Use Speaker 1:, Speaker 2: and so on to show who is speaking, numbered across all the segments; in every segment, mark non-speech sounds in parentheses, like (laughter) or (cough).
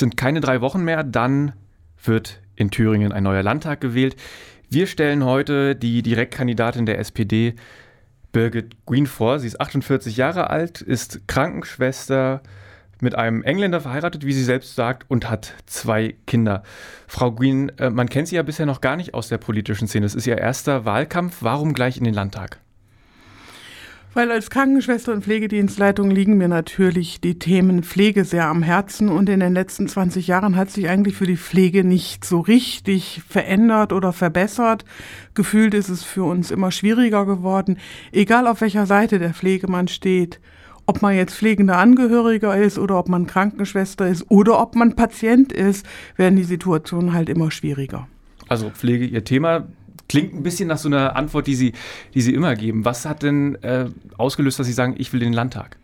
Speaker 1: sind keine drei Wochen mehr, dann wird in Thüringen ein neuer Landtag gewählt. Wir stellen heute die Direktkandidatin der SPD, Birgit Green, vor. Sie ist 48 Jahre alt, ist Krankenschwester, mit einem Engländer verheiratet, wie sie selbst sagt, und hat zwei Kinder. Frau Green, äh, man kennt sie ja bisher noch gar nicht aus der politischen Szene. Es ist ihr erster Wahlkampf. Warum gleich in den Landtag?
Speaker 2: Weil als Krankenschwester und Pflegedienstleitung liegen mir natürlich die Themen Pflege sehr am Herzen und in den letzten 20 Jahren hat sich eigentlich für die Pflege nicht so richtig verändert oder verbessert. Gefühlt ist es für uns immer schwieriger geworden, egal auf welcher Seite der Pflege man steht. Ob man jetzt pflegender Angehöriger ist oder ob man Krankenschwester ist oder ob man Patient ist, werden die Situationen halt immer schwieriger.
Speaker 1: Also Pflege Ihr Thema. Klingt ein bisschen nach so einer Antwort, die Sie, die Sie immer geben. Was hat denn äh, ausgelöst, dass Sie sagen, ich will den Landtag?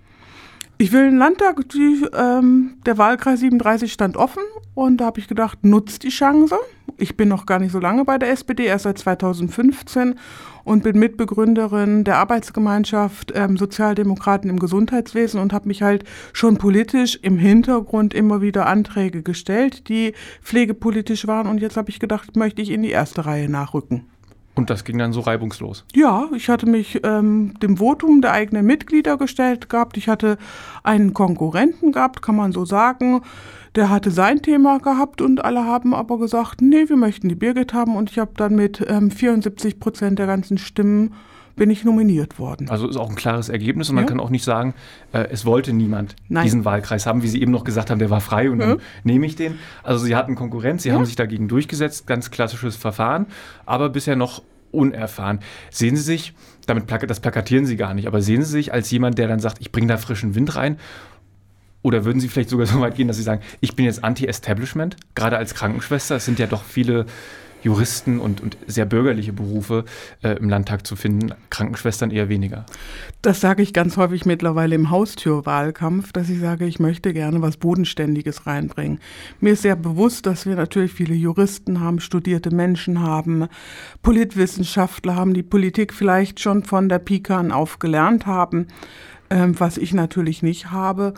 Speaker 2: Ich will den Landtag, die, ähm, der Wahlkreis 37 stand offen und da habe ich gedacht, nutzt die Chance. Ich bin noch gar nicht so lange bei der SPD, erst seit 2015 und bin Mitbegründerin der Arbeitsgemeinschaft ähm, Sozialdemokraten im Gesundheitswesen und habe mich halt schon politisch im Hintergrund immer wieder Anträge gestellt, die pflegepolitisch waren. Und jetzt habe ich gedacht, möchte ich in die erste Reihe nachrücken.
Speaker 1: Und das ging dann so reibungslos?
Speaker 2: Ja, ich hatte mich ähm, dem Votum der eigenen Mitglieder gestellt gehabt. Ich hatte einen Konkurrenten gehabt, kann man so sagen. Der hatte sein Thema gehabt und alle haben aber gesagt, nee, wir möchten die Birgit haben und ich habe dann mit ähm, 74 Prozent der ganzen Stimmen bin ich nominiert worden.
Speaker 1: Also ist auch ein klares Ergebnis und ja. man kann auch nicht sagen, äh, es wollte niemand Nein. diesen Wahlkreis haben, wie Sie eben noch gesagt haben, der war frei und ja. dann nehme ich den. Also Sie hatten Konkurrenz, Sie ja. haben sich dagegen durchgesetzt, ganz klassisches Verfahren, aber bisher noch unerfahren. Sehen Sie sich, damit das plakatieren Sie gar nicht, aber sehen Sie sich als jemand, der dann sagt, ich bringe da frischen Wind rein oder würden Sie vielleicht sogar so weit gehen, dass Sie sagen, ich bin jetzt Anti-Establishment, gerade als Krankenschwester? Es sind ja doch viele Juristen und, und sehr bürgerliche Berufe äh, im Landtag zu finden, Krankenschwestern eher weniger.
Speaker 2: Das sage ich ganz häufig mittlerweile im Haustürwahlkampf, dass ich sage, ich möchte gerne was Bodenständiges reinbringen. Mir ist sehr bewusst, dass wir natürlich viele Juristen haben, studierte Menschen haben, Politwissenschaftler haben, die Politik vielleicht schon von der Pika an aufgelernt haben, äh, was ich natürlich nicht habe.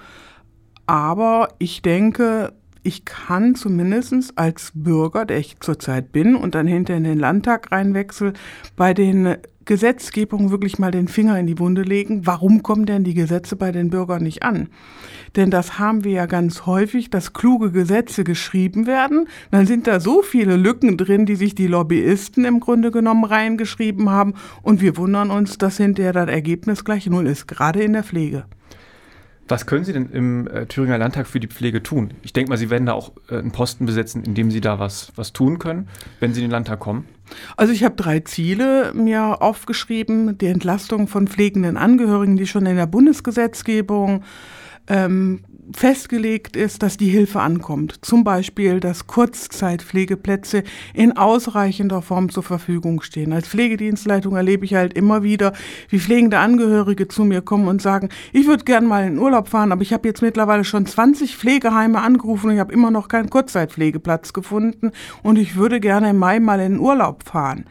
Speaker 2: Aber ich denke, ich kann zumindest als Bürger, der ich zurzeit bin und dann hinter in den Landtag reinwechsel, bei den Gesetzgebungen wirklich mal den Finger in die Wunde legen. Warum kommen denn die Gesetze bei den Bürgern nicht an? Denn das haben wir ja ganz häufig, dass kluge Gesetze geschrieben werden. Dann sind da so viele Lücken drin, die sich die Lobbyisten im Grunde genommen reingeschrieben haben. Und wir wundern uns, dass hinterher das Ergebnis gleich null ist, gerade in der Pflege.
Speaker 1: Was können Sie denn im äh, Thüringer Landtag für die Pflege tun? Ich denke mal, Sie werden da auch äh, einen Posten besetzen, in dem Sie da was, was tun können, wenn Sie in den Landtag kommen.
Speaker 2: Also ich habe drei Ziele mir aufgeschrieben. Die Entlastung von pflegenden Angehörigen, die schon in der Bundesgesetzgebung ähm, festgelegt ist, dass die Hilfe ankommt. Zum Beispiel, dass Kurzzeitpflegeplätze in ausreichender Form zur Verfügung stehen. Als Pflegedienstleitung erlebe ich halt immer wieder, wie pflegende Angehörige zu mir kommen und sagen, ich würde gern mal in Urlaub fahren, aber ich habe jetzt mittlerweile schon 20 Pflegeheime angerufen und ich habe immer noch keinen Kurzzeitpflegeplatz gefunden und ich würde gerne im Mai mal in Urlaub fahren.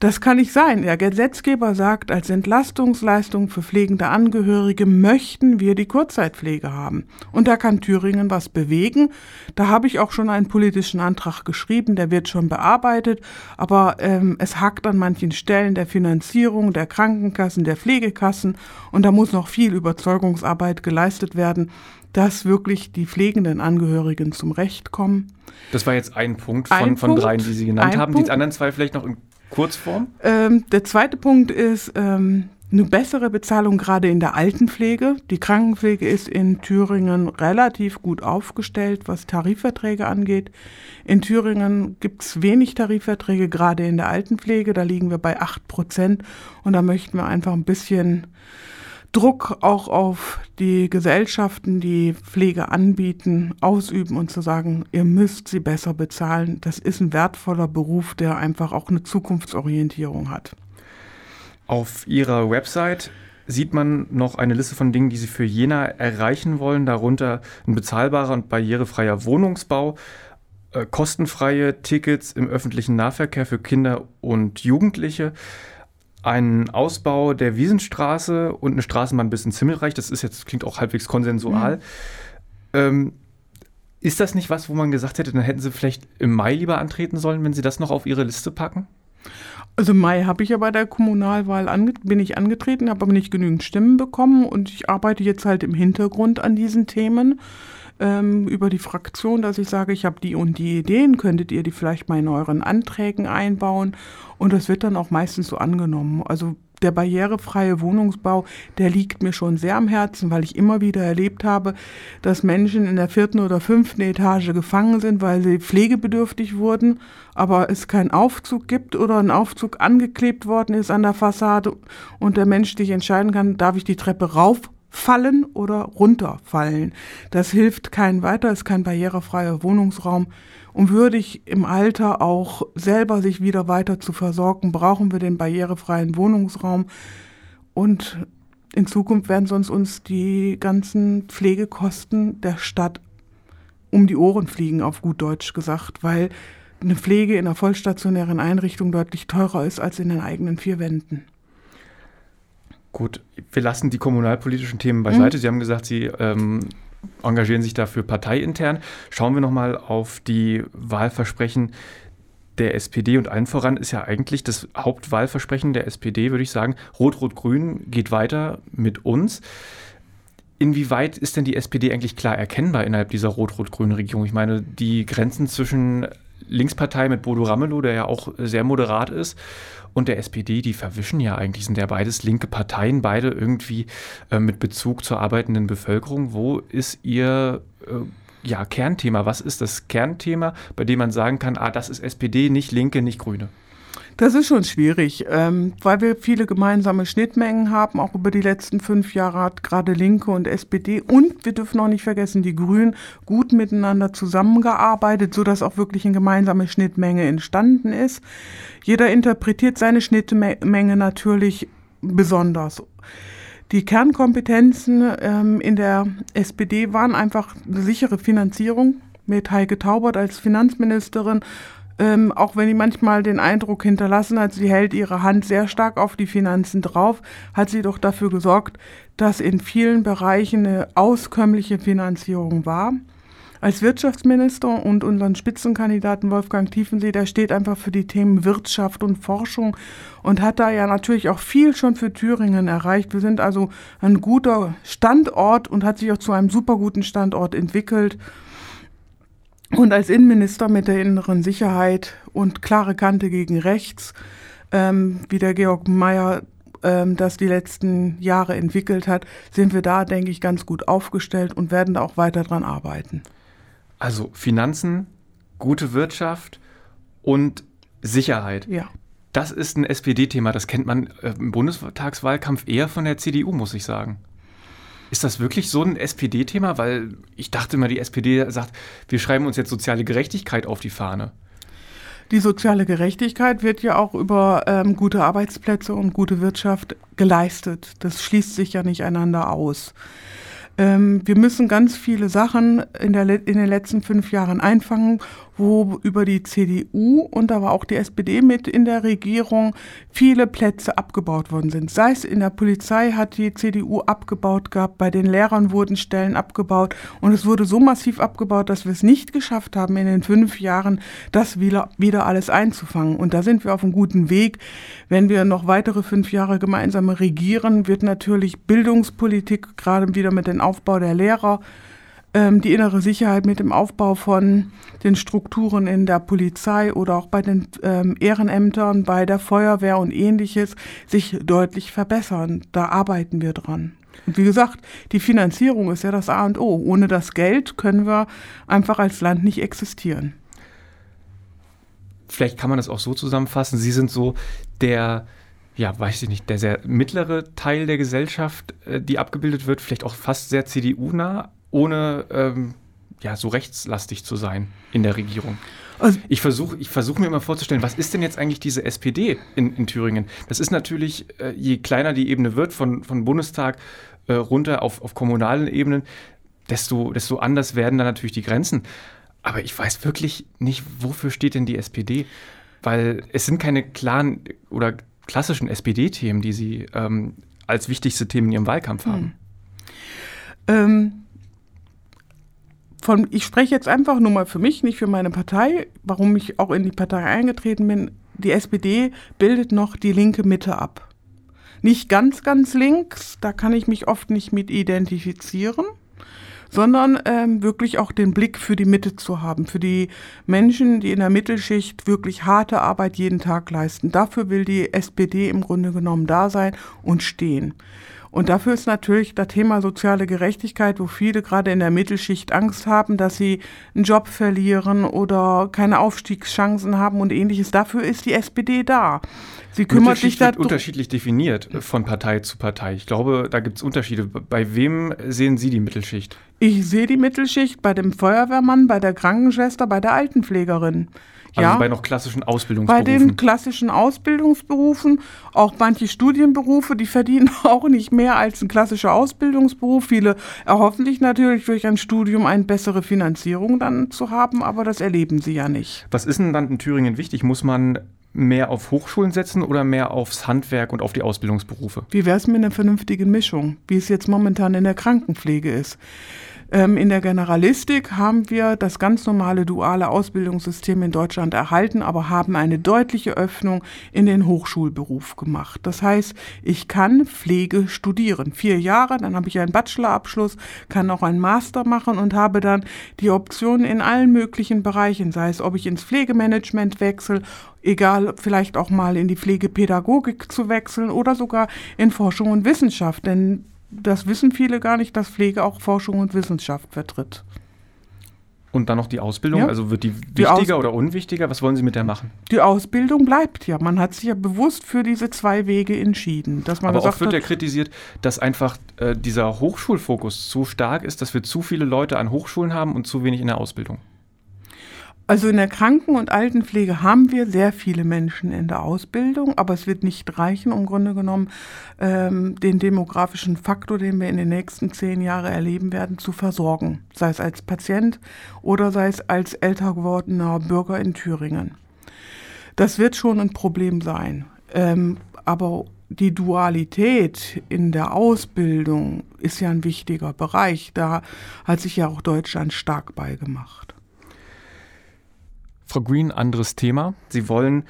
Speaker 2: Das kann nicht sein. Der Gesetzgeber sagt, als Entlastungsleistung für pflegende Angehörige möchten wir die Kurzzeitpflege haben. Und da kann Thüringen was bewegen. Da habe ich auch schon einen politischen Antrag geschrieben, der wird schon bearbeitet, aber ähm, es hakt an manchen Stellen der Finanzierung der Krankenkassen, der Pflegekassen und da muss noch viel Überzeugungsarbeit geleistet werden dass wirklich die pflegenden Angehörigen zum Recht kommen.
Speaker 1: Das war jetzt ein Punkt von, ein von Punkt, dreien, die Sie genannt haben. Punkt. Die anderen zwei vielleicht noch in Kurzform?
Speaker 2: Ähm, der zweite Punkt ist ähm, eine bessere Bezahlung gerade in der Altenpflege. Die Krankenpflege ist in Thüringen relativ gut aufgestellt, was Tarifverträge angeht. In Thüringen gibt es wenig Tarifverträge, gerade in der Altenpflege. Da liegen wir bei 8 Prozent. Und da möchten wir einfach ein bisschen Druck auch auf die Gesellschaften, die Pflege anbieten, ausüben und zu sagen, ihr müsst sie besser bezahlen. Das ist ein wertvoller Beruf, der einfach auch eine Zukunftsorientierung hat.
Speaker 1: Auf Ihrer Website sieht man noch eine Liste von Dingen, die Sie für Jena erreichen wollen, darunter ein bezahlbarer und barrierefreier Wohnungsbau, äh, kostenfreie Tickets im öffentlichen Nahverkehr für Kinder und Jugendliche, einen Ausbau der Wiesenstraße und eine Straßenbahn bis ins Himmelreich. Das ist jetzt, klingt auch halbwegs konsensual. Mhm. Ähm, Ist das nicht was, wo man gesagt hätte, dann hätten Sie vielleicht im Mai lieber antreten sollen, wenn Sie das noch auf Ihre Liste packen?
Speaker 2: Also im Mai habe ich ja bei der Kommunalwahl bin ich angetreten, habe aber nicht genügend Stimmen bekommen und ich arbeite jetzt halt im Hintergrund an diesen Themen ähm, über die Fraktion, dass ich sage, ich habe die und die Ideen, könntet ihr die vielleicht mal in euren Anträgen einbauen und das wird dann auch meistens so angenommen. Also der barrierefreie Wohnungsbau, der liegt mir schon sehr am Herzen, weil ich immer wieder erlebt habe, dass Menschen in der vierten oder fünften Etage gefangen sind, weil sie pflegebedürftig wurden, aber es keinen Aufzug gibt oder ein Aufzug angeklebt worden ist an der Fassade und der Mensch sich entscheiden kann, darf ich die Treppe rauffallen oder runterfallen. Das hilft keinen weiter, ist kein barrierefreier Wohnungsraum. Und würdig im Alter auch selber sich wieder weiter zu versorgen, brauchen wir den barrierefreien Wohnungsraum. Und in Zukunft werden sonst uns die ganzen Pflegekosten der Stadt um die Ohren fliegen, auf gut Deutsch gesagt, weil eine Pflege in einer vollstationären Einrichtung deutlich teurer ist als in den eigenen vier Wänden.
Speaker 1: Gut, wir lassen die kommunalpolitischen Themen beiseite. Mhm. Sie haben gesagt, Sie ähm, engagieren sich dafür parteiintern. Schauen wir nochmal auf die Wahlversprechen der SPD und allen voran ist ja eigentlich das Hauptwahlversprechen der SPD, würde ich sagen, Rot-Rot-Grün geht weiter mit uns. Inwieweit ist denn die SPD eigentlich klar erkennbar innerhalb dieser rot-rot-grünen Regierung? Ich meine, die Grenzen zwischen Linkspartei mit Bodo Ramelow, der ja auch sehr moderat ist, und der SPD, die verwischen ja eigentlich, sind ja beides linke Parteien, beide irgendwie äh, mit Bezug zur arbeitenden Bevölkerung. Wo ist ihr äh, ja, Kernthema? Was ist das Kernthema, bei dem man sagen kann, ah, das ist SPD, nicht Linke, nicht Grüne?
Speaker 2: Das ist schon schwierig, ähm, weil wir viele gemeinsame Schnittmengen haben. Auch über die letzten fünf Jahre hat gerade Linke und SPD und wir dürfen auch nicht vergessen, die Grünen gut miteinander zusammengearbeitet, sodass auch wirklich eine gemeinsame Schnittmenge entstanden ist. Jeder interpretiert seine Schnittmenge natürlich besonders. Die Kernkompetenzen ähm, in der SPD waren einfach eine sichere Finanzierung mit Heike Taubert als Finanzministerin ähm, auch wenn die manchmal den Eindruck hinterlassen hat, sie hält ihre Hand sehr stark auf die Finanzen drauf, hat sie doch dafür gesorgt, dass in vielen Bereichen eine auskömmliche Finanzierung war. Als Wirtschaftsminister und unseren Spitzenkandidaten Wolfgang Tiefensee, der steht einfach für die Themen Wirtschaft und Forschung und hat da ja natürlich auch viel schon für Thüringen erreicht. Wir sind also ein guter Standort und hat sich auch zu einem super guten Standort entwickelt. Und als Innenminister mit der inneren Sicherheit und klare Kante gegen rechts, ähm, wie der Georg Mayer ähm, das die letzten Jahre entwickelt hat, sind wir da, denke ich, ganz gut aufgestellt und werden da auch weiter dran arbeiten.
Speaker 1: Also Finanzen, gute Wirtschaft und Sicherheit.
Speaker 2: Ja.
Speaker 1: Das ist ein SPD-Thema, das kennt man äh, im Bundestagswahlkampf eher von der CDU, muss ich sagen. Ist das wirklich so ein SPD-Thema? Weil ich dachte immer, die SPD sagt, wir schreiben uns jetzt soziale Gerechtigkeit auf die Fahne.
Speaker 2: Die soziale Gerechtigkeit wird ja auch über ähm, gute Arbeitsplätze und gute Wirtschaft geleistet. Das schließt sich ja nicht einander aus. Ähm, wir müssen ganz viele Sachen in, der, in den letzten fünf Jahren einfangen, wo über die CDU und aber auch die SPD mit in der Regierung viele Plätze abgebaut worden sind. Sei es in der Polizei hat die CDU abgebaut gehabt, bei den Lehrern wurden Stellen abgebaut und es wurde so massiv abgebaut, dass wir es nicht geschafft haben, in den fünf Jahren das wieder, wieder alles einzufangen. Und da sind wir auf einem guten Weg. Wenn wir noch weitere fünf Jahre gemeinsam regieren, wird natürlich Bildungspolitik, gerade wieder mit dem Aufbau der Lehrer, ähm, die innere Sicherheit mit dem Aufbau von den Strukturen in der Polizei oder auch bei den ähm, Ehrenämtern, bei der Feuerwehr und ähnliches sich deutlich verbessern. Da arbeiten wir dran. Und wie gesagt, die Finanzierung ist ja das A und O. Ohne das Geld können wir einfach als Land nicht existieren.
Speaker 1: Vielleicht kann man das auch so zusammenfassen. Sie sind so der, ja, weiß ich nicht, der sehr mittlere Teil der Gesellschaft, äh, die abgebildet wird, vielleicht auch fast sehr CDU-nah, ohne ähm, ja, so rechtslastig zu sein in der Regierung. Also ich versuche ich versuch mir immer vorzustellen, was ist denn jetzt eigentlich diese SPD in, in Thüringen? Das ist natürlich, äh, je kleiner die Ebene wird, von, von Bundestag äh, runter auf, auf kommunalen Ebenen, desto, desto anders werden da natürlich die Grenzen. Aber ich weiß wirklich nicht, wofür steht denn die SPD? Weil es sind keine klaren oder klassischen SPD-Themen, die sie ähm, als wichtigste Themen in ihrem Wahlkampf haben.
Speaker 2: Hm. Ähm, von, ich spreche jetzt einfach nur mal für mich, nicht für meine Partei, warum ich auch in die Partei eingetreten bin. Die SPD bildet noch die linke Mitte ab. Nicht ganz, ganz links, da kann ich mich oft nicht mit identifizieren, sondern ähm, wirklich auch den Blick für die Mitte zu haben, für die Menschen, die in der Mittelschicht wirklich harte Arbeit jeden Tag leisten. Dafür will die SPD im Grunde genommen da sein und stehen. Und dafür ist natürlich das Thema soziale Gerechtigkeit, wo viele gerade in der Mittelschicht Angst haben, dass sie einen Job verlieren oder keine Aufstiegschancen haben und ähnliches. Dafür ist die SPD da.
Speaker 1: Sie kümmert sich da unterschiedlich definiert von Partei zu Partei. Ich glaube, da gibt es Unterschiede. Bei wem sehen Sie die Mittelschicht?
Speaker 2: Ich sehe die Mittelschicht bei dem Feuerwehrmann, bei der Krankenschwester, bei der Altenpflegerin.
Speaker 1: Also ja, bei noch klassischen Ausbildungsberufen.
Speaker 2: Bei den klassischen Ausbildungsberufen, auch manche Studienberufe, die verdienen (laughs) auch nicht mehr als ein klassischer Ausbildungsberuf. Viele erhoffen sich natürlich durch ein Studium eine bessere Finanzierung dann zu haben, aber das erleben sie ja nicht.
Speaker 1: Was ist denn dann in Thüringen wichtig? Muss man mehr auf Hochschulen setzen oder mehr aufs Handwerk und auf die Ausbildungsberufe?
Speaker 2: Wie wäre es mit einer vernünftigen Mischung, wie es jetzt momentan in der Krankenpflege ist? Ähm, in der Generalistik haben wir das ganz normale duale Ausbildungssystem in Deutschland erhalten, aber haben eine deutliche Öffnung in den Hochschulberuf gemacht. Das heißt, ich kann Pflege studieren. Vier Jahre, dann habe ich einen Bachelorabschluss, kann auch einen Master machen und habe dann die Option in allen möglichen Bereichen, sei es, ob ich ins Pflegemanagement wechsle egal, vielleicht auch mal in die Pflegepädagogik zu wechseln oder sogar in Forschung und Wissenschaft. Denn das wissen viele gar nicht, dass Pflege auch Forschung und Wissenschaft vertritt.
Speaker 1: Und dann noch die Ausbildung, ja. also wird die wichtiger die oder unwichtiger? Was wollen Sie mit der machen?
Speaker 2: Die Ausbildung bleibt ja. Man hat sich ja bewusst für diese zwei Wege entschieden. Dass man
Speaker 1: Aber oft wird ja kritisiert, dass einfach äh, dieser Hochschulfokus zu stark ist, dass wir zu viele Leute an Hochschulen haben und zu wenig in der Ausbildung.
Speaker 2: Also in der Kranken- und Altenpflege haben wir sehr viele Menschen in der Ausbildung, aber es wird nicht reichen, um Grunde genommen ähm, den demografischen Faktor, den wir in den nächsten zehn Jahren erleben werden, zu versorgen. Sei es als Patient oder sei es als älter gewordener Bürger in Thüringen. Das wird schon ein Problem sein. Ähm, aber die Dualität in der Ausbildung ist ja ein wichtiger Bereich. Da hat sich ja auch Deutschland stark beigemacht.
Speaker 1: Frau Green, anderes Thema. Sie wollen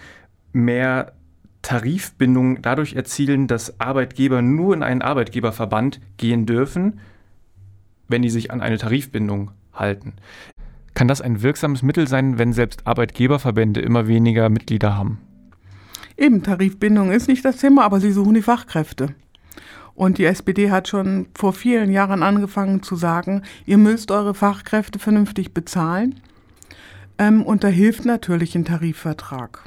Speaker 1: mehr Tarifbindung dadurch erzielen, dass Arbeitgeber nur in einen Arbeitgeberverband gehen dürfen, wenn die sich an eine Tarifbindung halten. Kann das ein wirksames Mittel sein, wenn selbst Arbeitgeberverbände immer weniger Mitglieder haben?
Speaker 2: Eben, Tarifbindung ist nicht das Thema, aber sie suchen die Fachkräfte. Und die SPD hat schon vor vielen Jahren angefangen zu sagen, ihr müsst eure Fachkräfte vernünftig bezahlen. Ähm, und da hilft natürlich ein Tarifvertrag.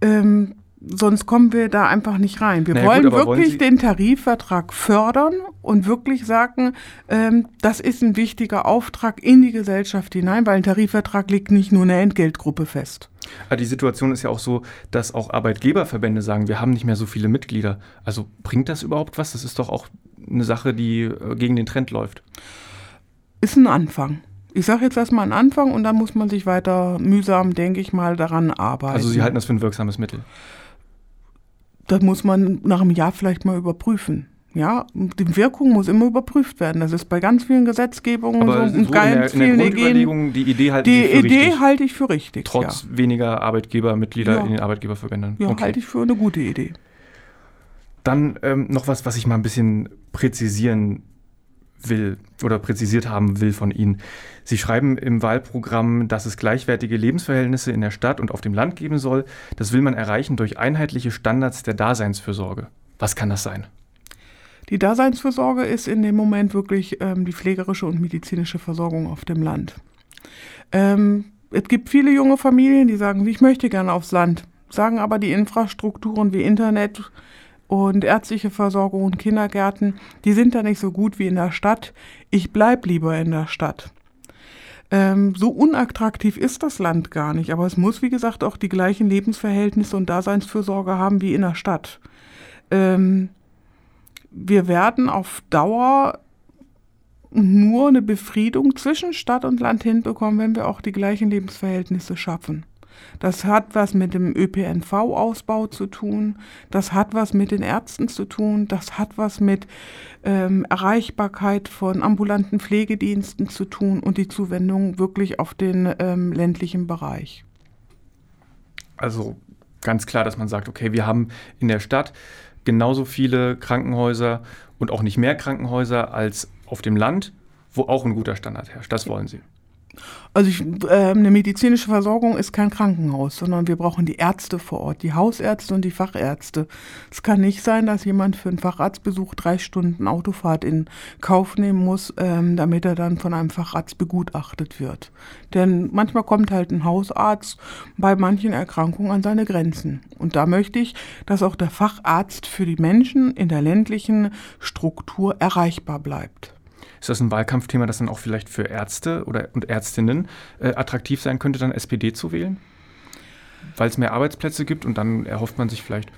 Speaker 2: Ähm, sonst kommen wir da einfach nicht rein. Wir naja, wollen gut, wirklich wollen den Tarifvertrag fördern und wirklich sagen, ähm, das ist ein wichtiger Auftrag in die Gesellschaft hinein, weil ein Tarifvertrag legt nicht nur eine Entgeltgruppe fest.
Speaker 1: Aber die Situation ist ja auch so, dass auch Arbeitgeberverbände sagen, wir haben nicht mehr so viele Mitglieder. Also bringt das überhaupt was? Das ist doch auch eine Sache, die äh, gegen den Trend läuft.
Speaker 2: Ist ein Anfang. Ich sage jetzt erstmal einen Anfang und dann muss man sich weiter mühsam, denke ich mal, daran arbeiten.
Speaker 1: Also Sie halten das für ein wirksames Mittel?
Speaker 2: Das muss man nach einem Jahr vielleicht mal überprüfen. Ja, die Wirkung muss immer überprüft werden. Das ist bei ganz vielen Gesetzgebungen
Speaker 1: Aber so, so und ganz in der, in der Ideen, die Idee halte
Speaker 2: die Idee halte ich für richtig.
Speaker 1: Trotz ja. weniger Arbeitgebermitglieder ja. in den Arbeitgeberverbänden.
Speaker 2: Ja, okay. halte ich für eine gute Idee.
Speaker 1: Dann ähm, noch was, was ich mal ein bisschen präzisieren will oder präzisiert haben will von Ihnen. Sie schreiben im Wahlprogramm, dass es gleichwertige Lebensverhältnisse in der Stadt und auf dem Land geben soll. Das will man erreichen durch einheitliche Standards der Daseinsfürsorge. Was kann das sein?
Speaker 2: Die Daseinsfürsorge ist in dem Moment wirklich ähm, die pflegerische und medizinische Versorgung auf dem Land. Ähm, es gibt viele junge Familien, die sagen, ich möchte gerne aufs Land, sagen aber die Infrastrukturen wie Internet, und ärztliche Versorgung und Kindergärten, die sind da nicht so gut wie in der Stadt. Ich bleib lieber in der Stadt. Ähm, so unattraktiv ist das Land gar nicht, aber es muss, wie gesagt, auch die gleichen Lebensverhältnisse und Daseinsfürsorge haben wie in der Stadt. Ähm, wir werden auf Dauer nur eine Befriedung zwischen Stadt und Land hinbekommen, wenn wir auch die gleichen Lebensverhältnisse schaffen. Das hat was mit dem ÖPNV-Ausbau zu tun. Das hat was mit den Ärzten zu tun. Das hat was mit ähm, Erreichbarkeit von ambulanten Pflegediensten zu tun und die Zuwendung wirklich auf den ähm, ländlichen Bereich.
Speaker 1: Also ganz klar, dass man sagt, okay, wir haben in der Stadt genauso viele Krankenhäuser und auch nicht mehr Krankenhäuser als auf dem Land, wo auch ein guter Standard herrscht. Das wollen Sie.
Speaker 2: Also ich, äh, eine medizinische Versorgung ist kein Krankenhaus, sondern wir brauchen die Ärzte vor Ort, die Hausärzte und die Fachärzte. Es kann nicht sein, dass jemand für einen Facharztbesuch drei Stunden Autofahrt in Kauf nehmen muss, ähm, damit er dann von einem Facharzt begutachtet wird. Denn manchmal kommt halt ein Hausarzt bei manchen Erkrankungen an seine Grenzen. Und da möchte ich, dass auch der Facharzt für die Menschen in der ländlichen Struktur erreichbar bleibt.
Speaker 1: Ist das ein Wahlkampfthema, das dann auch vielleicht für Ärzte oder, und Ärztinnen äh, attraktiv sein könnte, dann SPD zu wählen? Weil es mehr Arbeitsplätze gibt und dann erhofft man sich vielleicht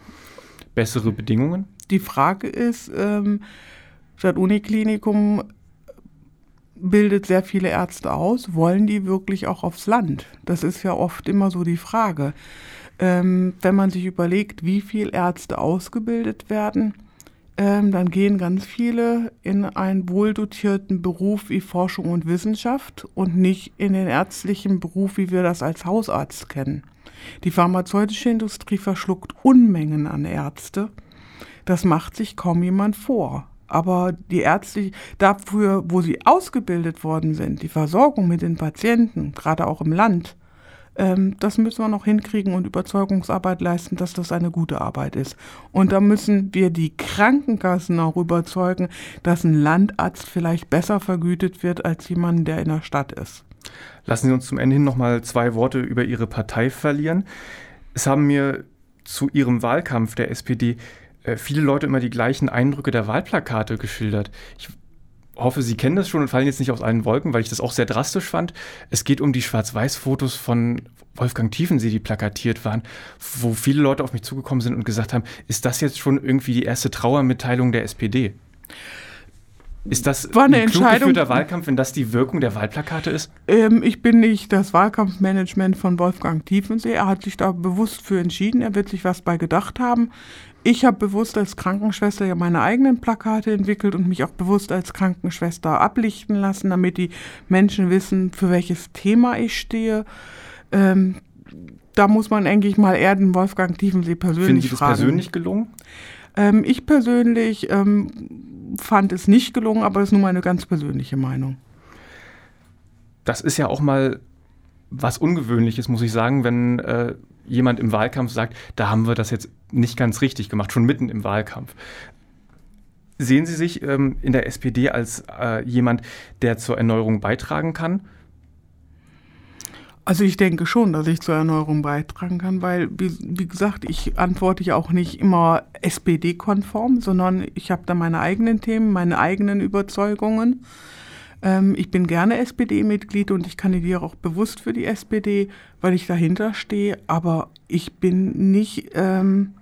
Speaker 1: bessere Bedingungen?
Speaker 2: Die Frage ist, ähm, das Uniklinikum bildet sehr viele Ärzte aus. Wollen die wirklich auch aufs Land? Das ist ja oft immer so die Frage. Ähm, wenn man sich überlegt, wie viele Ärzte ausgebildet werden, ähm, dann gehen ganz viele in einen wohldotierten Beruf wie Forschung und Wissenschaft und nicht in den ärztlichen Beruf, wie wir das als Hausarzt kennen. Die pharmazeutische Industrie verschluckt Unmengen an Ärzte. Das macht sich kaum jemand vor. Aber die Ärzte, dafür, wo sie ausgebildet worden sind, die Versorgung mit den Patienten, gerade auch im Land, ähm, das müssen wir noch hinkriegen und Überzeugungsarbeit leisten, dass das eine gute Arbeit ist. Und da müssen wir die Krankenkassen auch überzeugen, dass ein Landarzt vielleicht besser vergütet wird als jemand, der in der Stadt ist.
Speaker 1: Lassen Sie uns zum Ende hin noch mal zwei Worte über Ihre Partei verlieren. Es haben mir zu Ihrem Wahlkampf der SPD äh, viele Leute immer die gleichen Eindrücke der Wahlplakate geschildert. Ich hoffe, Sie kennen das schon und fallen jetzt nicht aus allen Wolken, weil ich das auch sehr drastisch fand. Es geht um die Schwarz-Weiß-Fotos von Wolfgang Tiefensee, die plakatiert waren, wo viele Leute auf mich zugekommen sind und gesagt haben, ist das jetzt schon irgendwie die erste Trauermitteilung der SPD? Ist das
Speaker 2: War eine ein klug
Speaker 1: geführter Wahlkampf, wenn das die Wirkung der Wahlplakate ist?
Speaker 2: Ähm, ich bin nicht das Wahlkampfmanagement von Wolfgang Tiefensee. Er hat sich da bewusst für entschieden. Er wird sich was bei gedacht haben. Ich habe bewusst als Krankenschwester ja meine eigenen Plakate entwickelt und mich auch bewusst als Krankenschwester ablichten lassen, damit die Menschen wissen, für welches Thema ich stehe. Ähm, da muss man eigentlich mal eher den Wolfgang Tiefensee persönlich Finden Sie das fragen.
Speaker 1: persönlich gelungen?
Speaker 2: Ähm, ich persönlich ähm, fand es nicht gelungen, aber das ist nur meine ganz persönliche Meinung.
Speaker 1: Das ist ja auch mal was Ungewöhnliches, muss ich sagen, wenn äh, jemand im Wahlkampf sagt, da haben wir das jetzt nicht ganz richtig gemacht, schon mitten im Wahlkampf. Sehen Sie sich ähm, in der SPD als äh, jemand, der zur Erneuerung beitragen kann?
Speaker 2: Also ich denke schon, dass ich zur Erneuerung beitragen kann, weil, wie, wie gesagt, ich antworte ja auch nicht immer SPD-konform, sondern ich habe da meine eigenen Themen, meine eigenen Überzeugungen. Ähm, ich bin gerne SPD-Mitglied und ich kandidiere auch bewusst für die SPD, weil ich dahinter stehe, aber ich bin nicht ähm,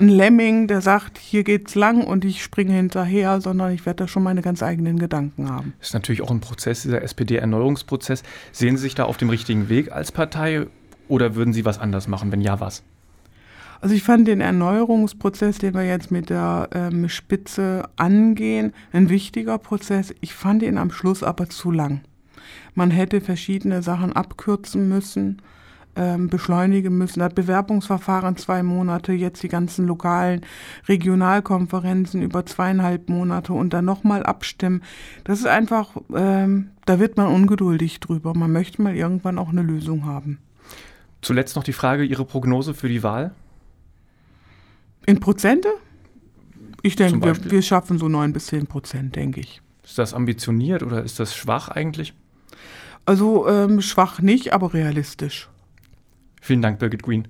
Speaker 2: ein Lemming, der sagt, hier geht's lang und ich springe hinterher, sondern ich werde da schon meine ganz eigenen Gedanken haben.
Speaker 1: Das ist natürlich auch ein Prozess, dieser SPD-Erneuerungsprozess. Sehen Sie sich da auf dem richtigen Weg als Partei oder würden Sie was anders machen? Wenn ja, was?
Speaker 2: Also ich fand den Erneuerungsprozess, den wir jetzt mit der ähm, Spitze angehen, ein wichtiger Prozess. Ich fand ihn am Schluss aber zu lang. Man hätte verschiedene Sachen abkürzen müssen, ähm, beschleunigen müssen. Das Bewerbungsverfahren zwei Monate, jetzt die ganzen lokalen Regionalkonferenzen über zweieinhalb Monate und dann nochmal abstimmen. Das ist einfach, ähm, da wird man ungeduldig drüber. Man möchte mal irgendwann auch eine Lösung haben.
Speaker 1: Zuletzt noch die Frage, Ihre Prognose für die Wahl?
Speaker 2: In Prozente? Ich denke, wir, wir schaffen so 9 bis 10 Prozent, denke ich.
Speaker 1: Ist das ambitioniert oder ist das schwach eigentlich?
Speaker 2: Also ähm, schwach nicht, aber realistisch.
Speaker 1: Vielen Dank, Birgit Green.